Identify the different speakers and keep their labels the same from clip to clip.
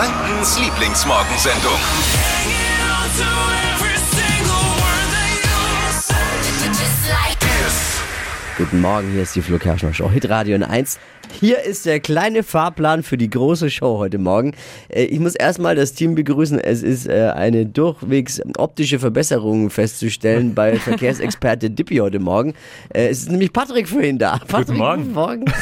Speaker 1: Frankens Lieblingsmorgensendung.
Speaker 2: Guten Morgen, hier ist die Flo Kerschner Show, Hitradio in 1. Hier ist der kleine Fahrplan für die große Show heute Morgen. Äh, Ich muss erstmal das Team begrüßen. Es ist äh, eine durchwegs optische Verbesserung festzustellen bei Verkehrsexperte Dippy heute Morgen. Äh, Es ist nämlich Patrick vorhin da. Patrick,
Speaker 3: Morgen.
Speaker 2: Guten Morgen.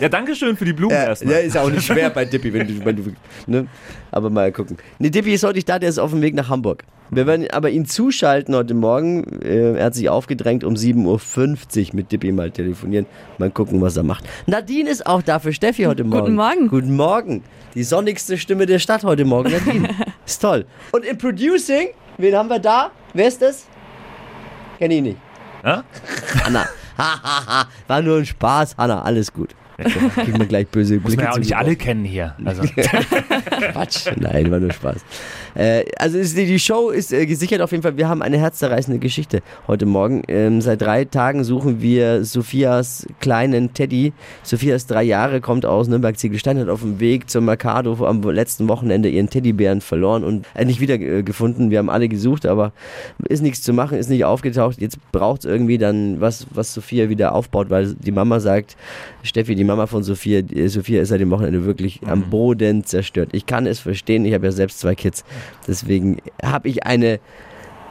Speaker 3: Ja, danke schön für die Blumen
Speaker 2: Ja,
Speaker 3: erstmal.
Speaker 2: ja, ist auch nicht schwer bei Dippy, wenn du, wenn du ne? Aber mal gucken. Nee, Dippy ist heute nicht da, der ist auf dem Weg nach Hamburg. Wir werden aber ihn zuschalten heute Morgen. Er hat sich aufgedrängt, um 7.50 Uhr mit Dippy mal telefonieren. Mal gucken, was er macht. Nadine ist auch da für Steffi heute Morgen.
Speaker 4: Morgen.
Speaker 2: Guten Morgen. Die sonnigste Stimme der Stadt heute Morgen, Nadine. ist toll. Und im Producing, wen haben wir da? Wer ist das? Kenn ich nicht.
Speaker 3: Ja?
Speaker 2: Hanna. Ha, ha, ha. War nur ein Spaß, Hanna. Alles gut. Kriegen wir gleich böse
Speaker 3: Muss
Speaker 2: Blicke
Speaker 3: man ja auch nicht
Speaker 2: mir
Speaker 3: alle kennen hier. Also,
Speaker 2: Quatsch. Nein, war nur Spaß. Äh, also ist, die Show ist äh, gesichert auf jeden Fall. Wir haben eine herzzerreißende Geschichte heute Morgen. Ähm, seit drei Tagen suchen wir Sophias kleinen Teddy. Sophia ist drei Jahre, kommt aus Nürnberg-Ziegelstein, hat auf dem Weg zum Mercado am letzten Wochenende ihren Teddybären verloren und äh, nicht wieder äh, gefunden. Wir haben alle gesucht, aber ist nichts zu machen, ist nicht aufgetaucht. Jetzt braucht es irgendwie dann was, was Sophia wieder aufbaut, weil die Mama sagt, Steffi, die Mama von Sophia, äh, Sophia ist seit dem Wochenende wirklich am Boden zerstört. Ich kann es verstehen, ich habe ja selbst zwei Kids. Deswegen habe ich eine,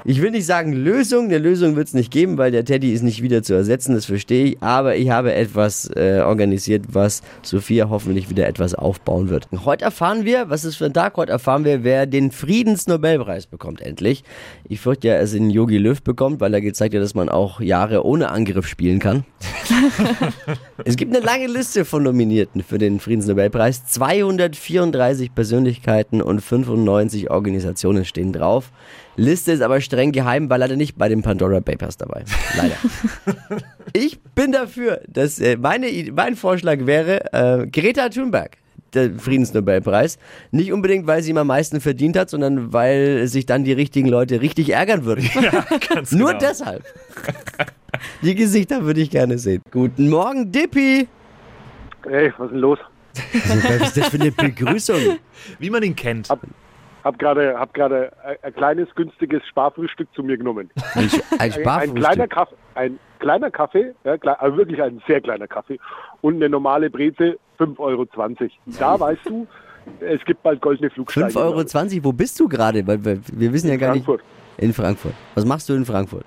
Speaker 2: ich will nicht sagen Lösung, eine Lösung wird es nicht geben, weil der Teddy ist nicht wieder zu ersetzen, das verstehe ich. Aber ich habe etwas äh, organisiert, was Sophia hoffentlich wieder etwas aufbauen wird. Heute erfahren wir, was ist für ein Tag? Heute erfahren wir, wer den Friedensnobelpreis bekommt, endlich. Ich fürchte ja, es in Yogi Löw bekommt, weil er gezeigt hat, dass man auch Jahre ohne Angriff spielen kann. Es gibt eine lange Liste von Nominierten für den Friedensnobelpreis. 234 Persönlichkeiten und 95 Organisationen stehen drauf. Liste ist aber streng geheim, weil leider nicht bei den Pandora Papers dabei. Leider. ich bin dafür, dass äh, meine, mein Vorschlag wäre äh, Greta Thunberg. Der Friedensnobelpreis. Nicht unbedingt, weil sie ihm am meisten verdient hat, sondern weil sich dann die richtigen Leute richtig ärgern würden.
Speaker 3: ganz
Speaker 2: Nur
Speaker 3: genau.
Speaker 2: deshalb. Die Gesichter würde ich gerne sehen. Guten Morgen, Dippy.
Speaker 5: Ey, was ist denn los?
Speaker 2: Was ist das für eine Begrüßung?
Speaker 3: Wie man ihn kennt.
Speaker 5: Hab gerade hab gerade ein, ein kleines günstiges Sparfrühstück zu mir genommen.
Speaker 2: Ein, ein
Speaker 5: Ein, ein
Speaker 2: Sparfrühstück.
Speaker 5: kleiner Kaffee, ein kleiner Kaffee, ja, also wirklich ein sehr kleiner Kaffee und eine normale Breze 5,20 Euro. Da weißt du, es gibt bald goldene Flugsteine.
Speaker 2: 5,20 Euro, wo bist du gerade? Weil wir, wissen ja gar
Speaker 5: Frankfurt.
Speaker 2: nicht. In Frankfurt. Was machst du in Frankfurt?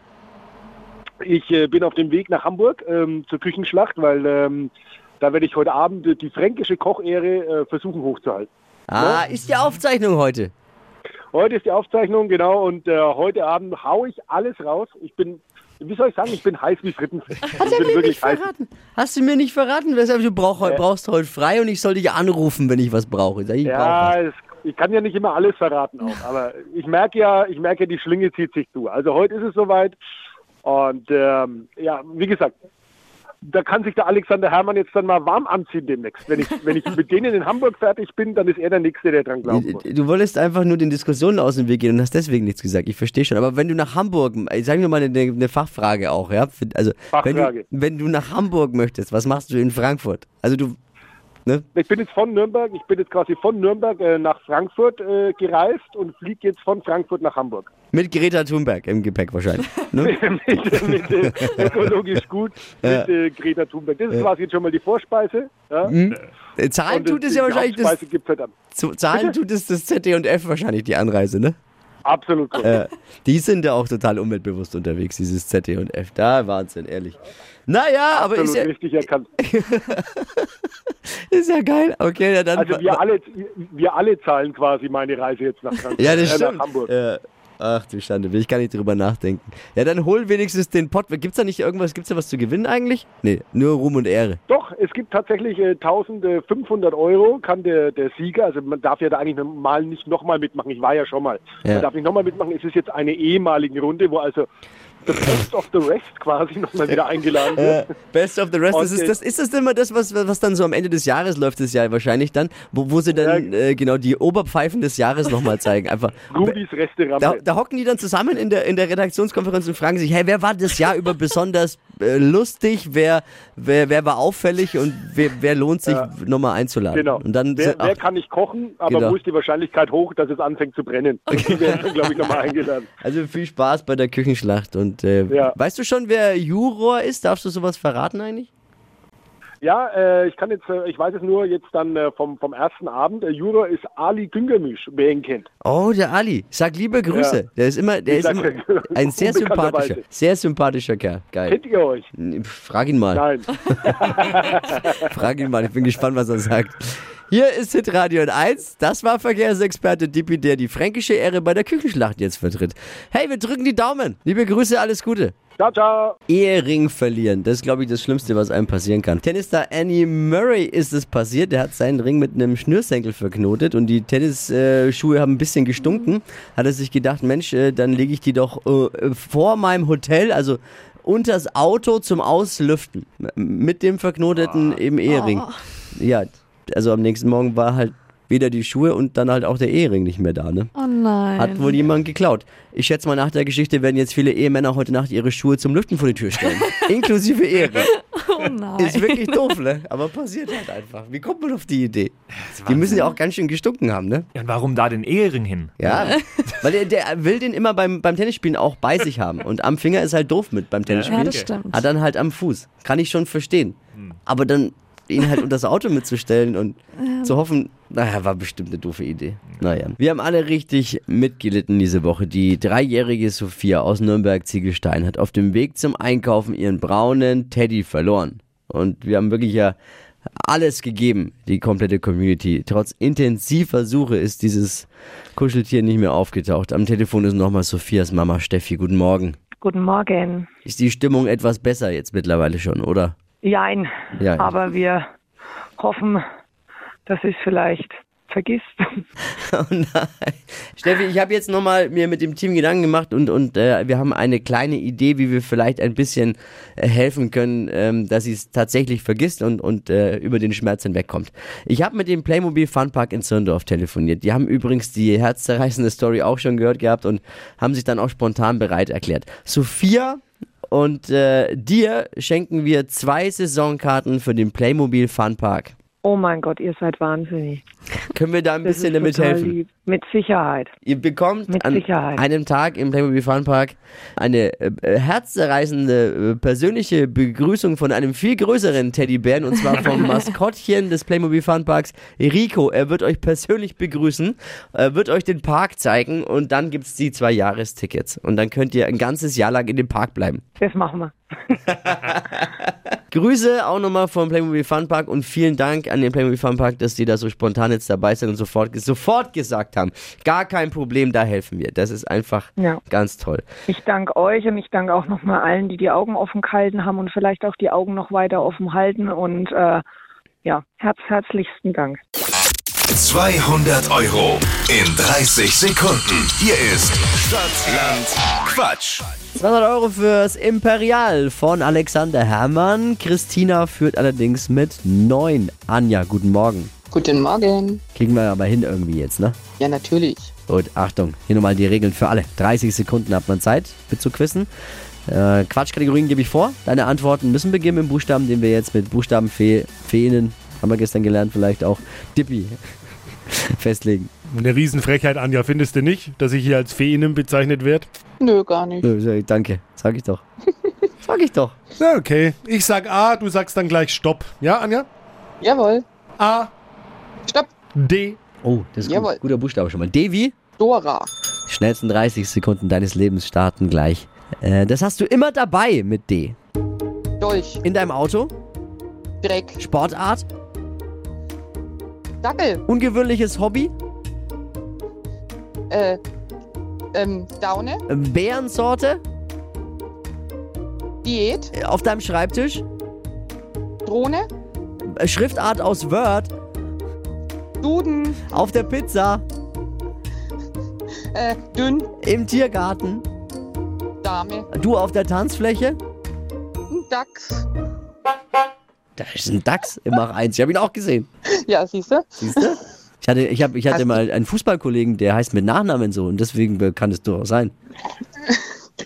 Speaker 5: Ich äh, bin auf dem Weg nach Hamburg ähm, zur Küchenschlacht, weil ähm, da werde ich heute Abend die fränkische Kochehre äh, versuchen hochzuhalten.
Speaker 2: Ah, ist die Aufzeichnung heute.
Speaker 5: Heute ist die Aufzeichnung, genau, und äh, heute Abend hau ich alles raus. Ich bin, wie soll ich sagen, ich bin heiß wie Frittenfett. Ich
Speaker 2: er
Speaker 5: bin
Speaker 2: mir nicht verraten? Hast du mir nicht verraten? Weshalb du brauch,
Speaker 5: Ja.
Speaker 2: brauchst heute frei und ich soll dich anrufen, wenn ich was brauche. Ich,
Speaker 5: Ja,
Speaker 2: was.
Speaker 5: es, ich kann ja nicht immer alles verraten auch, aber ich merke ja, ich merke ja, die Schlinge zieht sich zu. Also heute ist es soweit und ähm, ja, wie gesagt, da kann sich der Alexander Herrmann jetzt dann mal warm anziehen demnächst. Wenn ich, wenn ich mit denen in Hamburg fertig bin, dann ist er der Nächste, der dran muss.
Speaker 2: Du wolltest einfach nur den Diskussionen aus dem Weg gehen und hast deswegen nichts gesagt. Ich verstehe schon. Aber wenn du nach Hamburg, ich sage mir mal eine, eine Fachfrage auch, ja? Also, wenn du,
Speaker 5: Fachfrage.
Speaker 2: wenn du nach Hamburg möchtest, was machst du in Frankfurt? Also du, ne?
Speaker 5: Ich bin jetzt von Nürnberg, ich bin jetzt quasi von Nürnberg äh, nach Frankfurt äh, gereist und fliege jetzt von Frankfurt nach Hamburg.
Speaker 2: Mit Greta Thunberg im Gepäck wahrscheinlich. Ne?
Speaker 5: mit mit äh, ökologisch gut
Speaker 2: Ja.
Speaker 5: mit äh, Greta Thunberg. Das ist quasi jetzt schon mal die Vorspeise. Ja?
Speaker 2: Äh, Zahlen
Speaker 5: Und
Speaker 2: tut es ja wahrscheinlich das,
Speaker 5: halt
Speaker 2: Zahlen tut es das ZD&F wahrscheinlich die Anreise, ne?
Speaker 5: Absolut korrekt.
Speaker 2: Äh, die sind ja auch total umweltbewusst unterwegs, dieses ZD&F. Da Wahnsinn, ehrlich. Naja, aber ist
Speaker 5: Absolut
Speaker 2: ja,
Speaker 5: richtig erkannt.
Speaker 2: ist ja geil. Okay, ja, dann.
Speaker 5: Also wir alle, wir alle zahlen quasi meine Reise jetzt nach Frankfurt.
Speaker 2: Ja, das
Speaker 5: äh,
Speaker 2: stimmt.
Speaker 5: Nach Hamburg.
Speaker 2: Ja. Ach du Schande, will ich gar nicht drüber nachdenken. Ja, dann hol wenigstens den Pott. Gibt's da nicht irgendwas, gibt's da was zu gewinnen eigentlich? Nee, nur Ruhm und Ehre.
Speaker 5: Doch, es gibt tatsächlich äh, 1500 Euro, kann der, der Sieger, also man darf ja da eigentlich mal nicht nochmal mitmachen, ich war ja schon mal,
Speaker 2: Ja.
Speaker 5: man darf nicht nochmal mitmachen, es ist jetzt eine ehemalige Runde, wo also the best of the rest quasi nochmal wieder eingeladen wird.
Speaker 2: Äh, best of the rest. Das ist, das, ist das immer das, was, was dann so am Ende des Jahres läuft, das Jahr wahrscheinlich dann, wo, wo sie dann äh, genau die Oberpfeifen des Jahres nochmal zeigen. Einfach.
Speaker 5: Rubis Restaurant.
Speaker 2: Da, da hocken die dann zusammen in der, in der Redaktionskonferenz und fragen sich, hey, wer war das Jahr über besonders äh, lustig, wer, wer, wer war auffällig und wer, wer lohnt sich nochmal einzuladen.
Speaker 5: Genau.
Speaker 2: Und dann
Speaker 5: wer,
Speaker 2: sind-
Speaker 5: wer
Speaker 2: ach,
Speaker 5: kann nicht kochen, aber
Speaker 2: Genau.
Speaker 5: wo ist die Wahrscheinlichkeit hoch, dass es anfängt zu brennen? Die werden dann, glaube ich, nochmal eingeladen.
Speaker 2: also viel Spaß bei der Küchenschlacht. Und äh,
Speaker 5: Ja.
Speaker 2: weißt du schon, wer Juror ist? Darfst du sowas verraten eigentlich?
Speaker 5: Ja, äh, ich kann jetzt, äh, ich weiß es nur jetzt dann äh, vom, vom ersten Abend. Der Juror ist Ali Güngermisch, wer ihn kennt.
Speaker 2: Oh, der Ali. Sag liebe Grüße.
Speaker 5: Ja.
Speaker 2: Der ist immer, der
Speaker 5: Ich
Speaker 2: ist immer ein sehr sympathischer, sehr sympathischer Kerl. Geil.
Speaker 5: Kennt ihr euch?
Speaker 2: Frag ihn mal.
Speaker 5: Nein.
Speaker 2: Frag ihn mal, ich bin gespannt, was er sagt. Hier ist Hitradio 1. Das war Verkehrsexperte Dippi, der die fränkische Ehre bei der Küchenschlacht jetzt vertritt. Hey, wir drücken die Daumen. Liebe Grüße, alles Gute.
Speaker 5: Ciao, ciao.
Speaker 2: Ehering verlieren, das ist, glaube ich, das Schlimmste, was einem passieren kann. Tennisstar Annie Murray ist es passiert. Der hat seinen Ring mit einem Schnürsenkel verknotet und die Tennisschuhe haben ein bisschen gestunken. Hat er sich gedacht, Mensch, äh, dann lege ich die doch äh, vor meinem Hotel, also unters Auto zum Auslüften. M- Mit dem verknoteten eben Ehering. Ja, also am nächsten Morgen war halt weder die Schuhe und dann halt auch der Ehering nicht mehr da, ne?
Speaker 4: Oh nein.
Speaker 2: Hat wohl jemand geklaut. Ich schätze mal, nach der Geschichte werden jetzt viele Ehemänner heute Nacht ihre Schuhe zum Lüften vor die Tür stellen. Inklusive Ehering.
Speaker 4: oh nein.
Speaker 2: Ist wirklich doof, ne? Aber passiert halt einfach. Wie kommt man auf die Idee? Die müssen ja auch ganz schön gestunken haben, ne?
Speaker 3: Ja, und warum da den Ehering hin?
Speaker 2: Ja. Weil der, der will den immer beim, beim Tennisspielen auch bei sich haben. Und am Finger ist halt doof mit beim Tennisspielen.
Speaker 4: ja, das stimmt.
Speaker 2: Ah, dann halt am Fuß. Kann ich schon verstehen. Aber dann ihn halt unter das Auto mitzustellen und zu hoffen, naja, war bestimmt eine doofe Idee. Naja. Wir haben alle richtig mitgelitten diese Woche. Die dreijährige Sophia aus Nürnberg-Ziegelstein hat auf dem Weg zum Einkaufen ihren braunen Teddy verloren. Und wir haben wirklich ja alles gegeben, die komplette Community. Trotz intensiver Suche ist dieses Kuscheltier nicht mehr aufgetaucht. Am Telefon ist nochmal Sophias Mama Steffi. Guten Morgen.
Speaker 6: Guten Morgen.
Speaker 2: Ist die Stimmung etwas besser jetzt mittlerweile schon, oder?
Speaker 6: Jein.
Speaker 2: Jein.
Speaker 6: Aber wir hoffen, dass es vielleicht vergisst.
Speaker 2: Oh nein. Steffi, ich habe jetzt nochmal mir mit dem Team Gedanken gemacht und, und äh, wir haben eine kleine Idee, wie wir vielleicht ein bisschen äh, helfen können, ähm, dass sie es tatsächlich vergisst und, und äh, über den Schmerz hinwegkommt. Ich habe mit dem Playmobil Funpark in Zirndorf telefoniert. Die haben übrigens die herzzerreißende Story auch schon gehört gehabt und haben sich dann auch spontan bereit erklärt. Sophia und äh, dir schenken wir zwei Saisonkarten für den Playmobil Funpark.
Speaker 6: Oh mein Gott, ihr seid wahnsinnig.
Speaker 2: Können wir da ein
Speaker 6: Das
Speaker 2: bisschen damit helfen?
Speaker 6: Lieb. Mit Sicherheit.
Speaker 2: Ihr bekommt
Speaker 6: Mit
Speaker 2: an
Speaker 6: Sicherheit.
Speaker 2: einem Tag im Playmobil Fun Park eine äh, äh, herzzerreißende äh, persönliche Begrüßung von einem viel größeren Teddybären und zwar vom Maskottchen des Playmobil Fun Parks, Rico. Er wird euch persönlich begrüßen, äh, wird euch den Park zeigen und dann gibt's die zwei Jahrestickets und dann könnt ihr ein ganzes Jahr lang in dem Park bleiben.
Speaker 6: Das machen wir.
Speaker 2: Grüße auch nochmal vom Playmobil Fun Park und vielen Dank an den Playmobil Fun Park, dass die da so spontan jetzt dabei sind und sofort, sofort gesagt haben, gar kein Problem, da helfen wir. Das ist einfach
Speaker 6: Ja.
Speaker 2: ganz toll.
Speaker 6: Ich danke euch und ich danke auch nochmal allen, die die Augen offen gehalten haben und vielleicht auch die Augen noch weiter offen halten. Und äh, ja, herz, herzlichsten Dank.
Speaker 1: 200 Euro in 30 Sekunden. Hier ist Stadtland Quatsch.
Speaker 2: 200 Euro fürs Imperial von Alexander Herrmann. Christina führt allerdings mit 9. Anja, guten Morgen.
Speaker 7: Guten Morgen.
Speaker 2: Kriegen wir aber hin irgendwie jetzt, ne?
Speaker 7: Ja, natürlich.
Speaker 2: Gut, Achtung, hier nochmal die Regeln für alle. 30 Sekunden hat man Zeit, mitzuquissen. Äh, Quatschkategorien gebe ich vor. Deine Antworten müssen beginnen mit Buchstaben, den wir jetzt mit Buchstabenfee, Feenen, haben wir gestern gelernt, vielleicht auch Dippi festlegen.
Speaker 8: Eine Riesenfrechheit, Anja, findest du nicht, dass ich hier als Feinen bezeichnet werde?
Speaker 7: Nö, gar nicht.
Speaker 2: Nö, Danke, sag ich doch. Sag ich doch.
Speaker 8: Na, okay. Ich sag A, du sagst dann gleich Stopp. Ja, Anja?
Speaker 7: Jawohl.
Speaker 8: A,
Speaker 7: Stopp.
Speaker 8: D.
Speaker 2: Oh, das ist
Speaker 7: Jawohl.
Speaker 2: gut. guter Buchstabe schon mal. Devi?
Speaker 7: Dora.
Speaker 2: Die schnellsten 30 Sekunden deines Lebens starten gleich. Äh, das hast du immer dabei mit D.
Speaker 7: Dolch.
Speaker 2: In deinem Auto?
Speaker 7: Dreck.
Speaker 2: Sportart?
Speaker 7: Dackel.
Speaker 2: Ungewöhnliches Hobby?
Speaker 7: Äh, ähm, Daune.
Speaker 2: Äh, Bärensorte?
Speaker 7: Diät.
Speaker 2: Auf deinem Schreibtisch?
Speaker 7: Drohne.
Speaker 2: Äh, Schriftart aus Word?
Speaker 7: Duden.
Speaker 2: Auf der Pizza?
Speaker 7: Äh, dünn.
Speaker 2: Im Tiergarten?
Speaker 7: Dame.
Speaker 2: Du auf der Tanzfläche?
Speaker 7: Dachs.
Speaker 2: Da ist ein Dachs im Mach 1. Ich habe ihn auch gesehen.
Speaker 7: Ja, siehst du?
Speaker 2: Siehst du? Ich hatte, ich, hab, ich hatte
Speaker 7: Hast
Speaker 2: mal einen Fußballkollegen, der heißt mit Nachnamen so und deswegen kann es durchaus sein.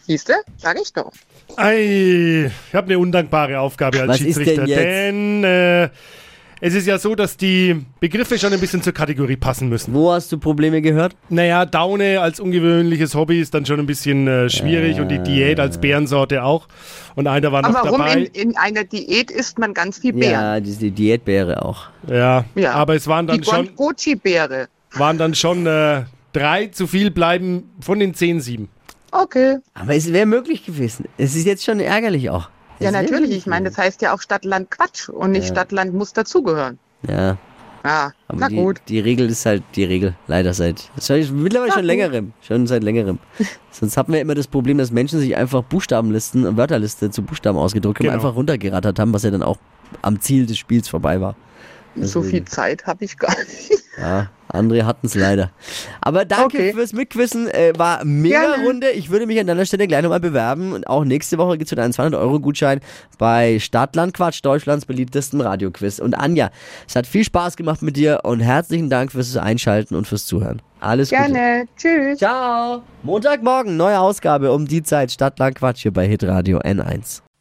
Speaker 7: Siehst du? Sag ich doch.
Speaker 8: Ei, ich habe eine undankbare Aufgabe als
Speaker 2: Was ist
Speaker 8: Schiedsrichter.
Speaker 2: denn jetzt?
Speaker 8: Denn äh, es ist ja so, dass die Begriffe schon ein bisschen zur Kategorie passen müssen.
Speaker 2: Wo hast du Probleme gehört?
Speaker 8: Naja, Daune als ungewöhnliches Hobby ist dann schon ein bisschen äh, schwierig und die Diät als Bärensorte auch. Und einer war noch
Speaker 7: Aber warum
Speaker 8: dabei.
Speaker 7: in, in einer Diät isst man ganz viel Beeren?
Speaker 2: Ja, die, die Diätbeere auch.
Speaker 8: Ja,
Speaker 7: Ja.
Speaker 8: aber es waren
Speaker 7: Die
Speaker 8: dann schon,
Speaker 7: Goji-Beere.
Speaker 8: waren dann schon äh, drei zu viel bleiben von den zehn sieben.
Speaker 7: Okay.
Speaker 2: Aber es wäre möglich gewesen. Es ist jetzt schon ärgerlich auch.
Speaker 7: Ja, natürlich. Ich meine, das heißt ja auch Stadtland Quatsch und nicht Stadtland muss dazugehören.
Speaker 2: Ja,
Speaker 7: Ja,
Speaker 2: aber
Speaker 7: na
Speaker 2: die,
Speaker 7: gut.
Speaker 2: die Regel ist halt die Regel. Leider seit. Mittlerweile
Speaker 7: Na
Speaker 2: schon
Speaker 7: gut.
Speaker 2: längerem. Schon seit längerem. Sonst hatten wir immer das Problem, dass Menschen sich einfach Buchstabenlisten und Wörterliste zu Buchstaben ausgedruckt haben,
Speaker 8: Genau.
Speaker 2: einfach runtergerattert haben, was ja dann auch am Ziel des Spiels vorbei war.
Speaker 7: So
Speaker 2: deswegen.
Speaker 7: viel Zeit habe ich gar nicht.
Speaker 2: Ja, andere hatten es leider. Aber danke
Speaker 7: Okay.
Speaker 2: fürs Mitquissen. Äh, war mega
Speaker 7: Gerne.
Speaker 2: Runde. Ich würde mich an deiner Stelle gleich nochmal bewerben. Und auch nächste Woche gibt es wieder einen 200-Euro-Gutschein bei Stadtland Quatsch, Deutschlands beliebtesten Radioquiz. Und Anja, es hat viel Spaß gemacht mit dir und herzlichen Dank fürs Einschalten und fürs Zuhören. Alles Gute.
Speaker 7: Gerne. Tschüss.
Speaker 2: Ciao. Montagmorgen, neue Ausgabe um die Zeit. Stadtland Quatsch hier bei Hitradio N1.